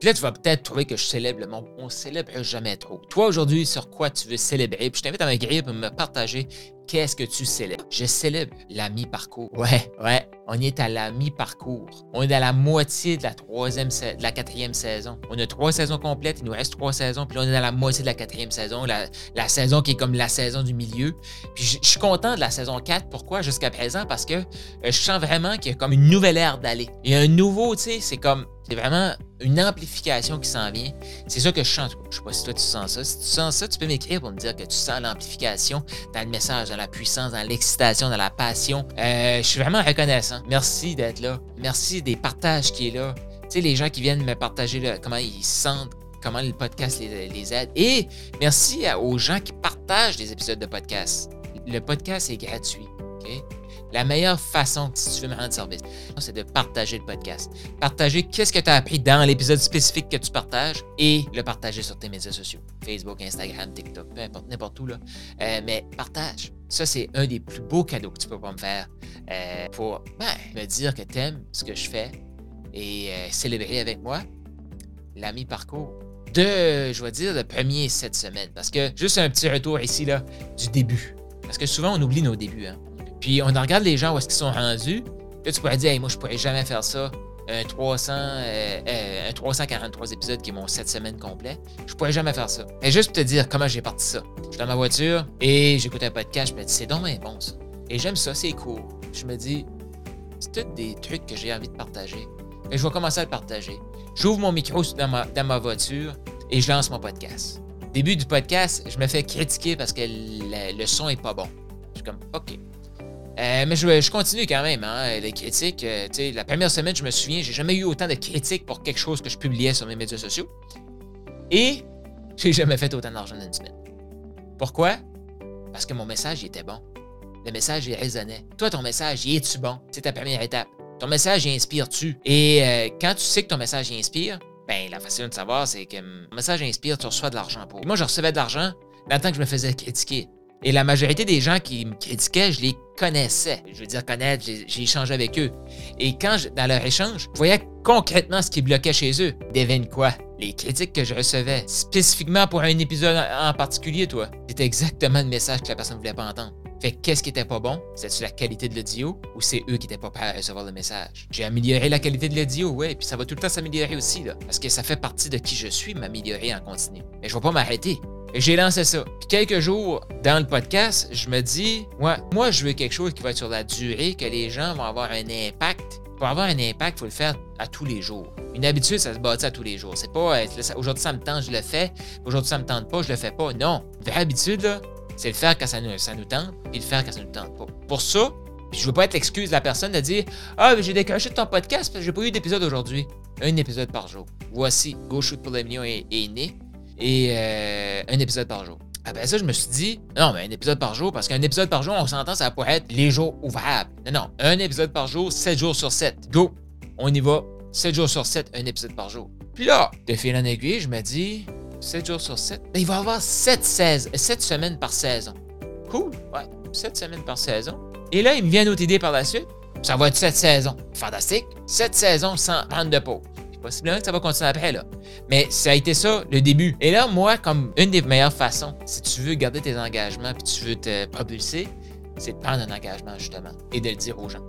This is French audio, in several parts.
Puis là, tu vas peut-être trouver que je célèbre le monde. On célèbre jamais trop. Toi, aujourd'hui, sur quoi tu veux célébrer? Puis je t'invite à me pour me partager qu'est-ce que tu célèbres. Je célèbre la mi-parcours. Ouais, ouais, on est à la mi-parcours. On est à la moitié de la troisième, de la quatrième saison. On a trois saisons complètes, il nous reste trois saisons, puis là, on est à la moitié de la quatrième saison, la, la saison qui est comme la saison du milieu. Puis je, suis content de la saison 4. Pourquoi? Jusqu'à présent, parce que euh, je sens vraiment qu'il y a comme une nouvelle ère d'aller. Il y a un nouveau, tu sais, c'est comme c'est vraiment une amplification qui s'en vient. C'est ça que je sens. Je sais pas si toi tu sens ça. Si tu sens ça, tu peux m'écrire pour me dire que tu sens l'amplification dans le message, dans la puissance, dans l'excitation, dans la passion. Euh, je suis vraiment reconnaissant. Merci d'être là. Merci des partages qui est là. Tu sais, les gens qui viennent me partager comment ils se sentent, comment le podcast les, aide. Et merci aux gens qui partagent des épisodes de podcast. Le podcast est gratuit. La meilleure façon, si tu veux me rendre service, c'est de partager le podcast. Partager qu'est-ce que tu as appris dans l'épisode spécifique que tu partages et le partager sur tes médias sociaux. Facebook, Instagram, TikTok, peu importe, n'importe où. Euh, mais partage. Ça, c'est un des plus beaux cadeaux que tu peux pas me faire euh, pour ben, me dire que tu aimes ce que je fais et euh, célébrer avec moi l'ami parcours de, je vais dire, le premier cette semaine. Parce que juste un petit retour ici, là, du début. Parce que souvent, on oublie nos débuts. Hein. Puis on regarde les gens où est-ce qu'ils sont rendus. Là, tu pourrais dire, hey, moi, je pourrais jamais faire ça. Un, 300, euh, euh, un 343 épisodes qui est mon 7 semaines complet. Je pourrais jamais faire ça. Et juste pour te dire comment j'ai parti ça. Je suis dans ma voiture et j'écoute un podcast. Je me dis, c'est dommage bon ça. Et j'aime ça, c'est cool. Je me dis, c'est tous des trucs que j'ai envie de partager. Et je vais commencer à le partager. J'ouvre mon micro dans ma, dans ma voiture et je lance mon podcast. Début du podcast, je me fais critiquer parce que le, le son est pas bon. Je suis comme, OK, euh, mais je, continue quand même, hein, les critiques. Euh, la première semaine, je me souviens, j'ai jamais eu autant de critiques pour quelque chose que je publiais sur mes médias sociaux. Et j'ai jamais fait autant d'argent dans une semaine. Pourquoi? Parce que mon message il était bon. Le message, il résonnait. Toi, ton message, il est-tu bon? C'est ta première étape. Ton message, il inspire-tu? Et euh, quand tu sais que ton message il inspire, ben la façon de savoir, c'est que mon message inspire, tu reçois de l'argent pour. moi, je recevais de l'argent dans le temps que je me faisais critiquer. Et la majorité des gens qui me critiquaient, je les connaissais. Je veux dire connaître, j'ai échangé avec eux. Et quand, dans leur échange, je voyais concrètement ce qui bloquait chez eux. Devine quoi? Les critiques que je recevais, spécifiquement pour un épisode en particulier, toi, c'était exactement le message que la personne ne voulait pas entendre. Fait qu'est-ce qui était pas bon? C'est-tu la qualité de l'audio? Ou c'est eux qui étaient pas prêts à recevoir le message? J'ai amélioré la qualité de l'audio, ouais, puis ça va tout le temps s'améliorer aussi, là. Parce que ça fait partie de qui je suis, m'améliorer en continu. Mais je vais pas m'arrêter. Et j'ai lancé ça. Puis quelques jours dans le podcast, je me dis, moi, je veux quelque chose qui va être sur la durée, que les gens vont avoir un impact. Pour avoir un impact, il faut le faire à tous les jours. Une habitude, ça se bâtit à tous les jours. C'est pas aujourd'hui ça me tente, je le fais. Aujourd'hui ça me tente pas, je le fais pas. Non. Une vraie habitude, c'est le faire quand ça nous, tente et le faire quand ça nous tente pas. Pour ça, je veux pas être l'excuse de la personne de dire Ah, mais j'ai décroché ton podcast parce que j'ai pas eu d'épisode aujourd'hui. Un épisode par jour. Voici Go Shoot pour les millions est né et euh, un épisode par jour. Après ça, je me suis dit, non, mais un épisode par jour, parce qu'un épisode par jour, on s'entend, ça pourrait être les jours ouvrables. Non, non, un épisode par jour, 7 jours sur 7. Go! On y va. 7 jours sur 7, un épisode par jour. Puis là, de fil en aiguille, je me dis, 7 jours sur 7, ben, il va y avoir 7, 16, 7 semaines par saison. Cool, ouais, 7 semaines par saison. Et là, il me vient une autre idée par la suite. Ça va être 7 saisons. Fantastique. 7 saisons sans prendre de pause possiblement que ça va continuer après, là. Mais ça a été ça, le début. Et là, moi, comme une des meilleures façons, si tu veux garder tes engagements puis tu veux te propulser, c'est de prendre un engagement, justement, et de le dire aux gens.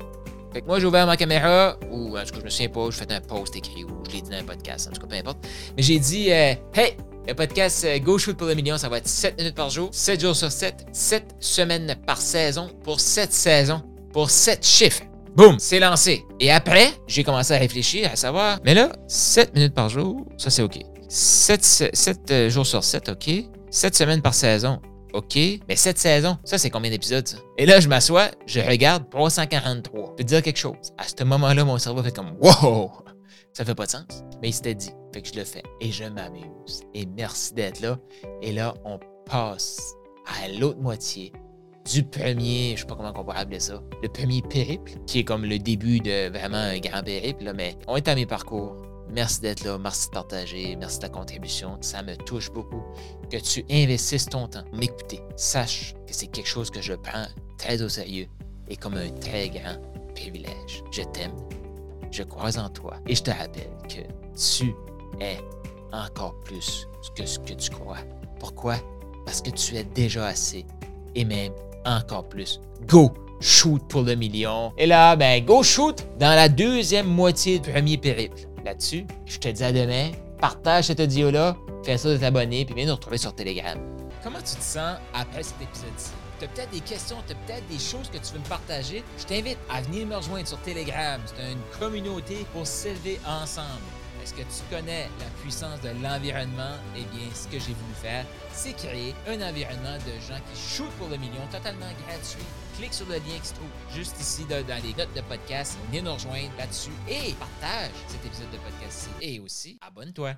Fait que moi, j'ai ouvert ma caméra, ou en tout cas, je me souviens pas, je fais un post écrit, ou je l'ai dit dans un podcast, en tout cas, peu importe. Mais j'ai dit, euh, hey, Le podcast euh, Go Shoot pour le million, ça va être 7 minutes par jour, 7 jours sur 7, 7 semaines par saison pour 7 saisons, pour 7 chiffres. Boum, c'est lancé. Et après, j'ai commencé à réfléchir, à savoir, mais là, 7 minutes par jour, ça c'est OK. 7, 7 euh, jours sur 7, OK. 7 semaines par saison, OK. Mais 7 saisons, ça c'est combien d'épisodes? Et là, je m'assois, je regarde 343. Je peux te dire quelque chose. À ce moment-là, mon cerveau fait comme Wow! Ça fait pas de sens. Mais il s'était dit. Fait que je le fais. Et je m'amuse. Et merci d'être là. Et là, on passe à l'autre moitié du premier, je sais pas comment pourrait appeler ça, le premier périple, qui est comme le début de vraiment un grand périple, là, mais on est à mes parcours. Merci d'être là, merci de partager, merci de ta contribution. Ça me touche beaucoup que tu investisses ton temps m'écouter. Sache que c'est quelque chose que je prends très au sérieux et comme un très grand privilège. Je t'aime, je crois en toi et je te rappelle que tu es encore plus que ce que tu crois. Pourquoi? Parce que tu es déjà assez et même encore plus. Go! Shoot pour le million. Et là, ben, go shoot dans la deuxième moitié du premier périple. Là-dessus, je te dis à demain. Partage cet audio-là, fais ça de t'abonner, puis viens nous retrouver sur Telegram. Comment tu te sens après cet épisode-ci? Tu as peut-être des questions, tu as peut-être des choses que tu veux me partager? Je t'invite à venir me rejoindre sur Telegram. C'est une communauté pour s'élever ensemble. Est-ce que tu connais la puissance de l'environnement? Eh bien, ce que j'ai voulu faire, c'est créer un environnement de gens qui shootent pour le million totalement gratuit. Clique sur le lien qui se trouve juste ici dans les notes de podcast. Viens nous rejoindre là-dessus et partage cet épisode de podcast-ci. Et aussi, abonne-toi.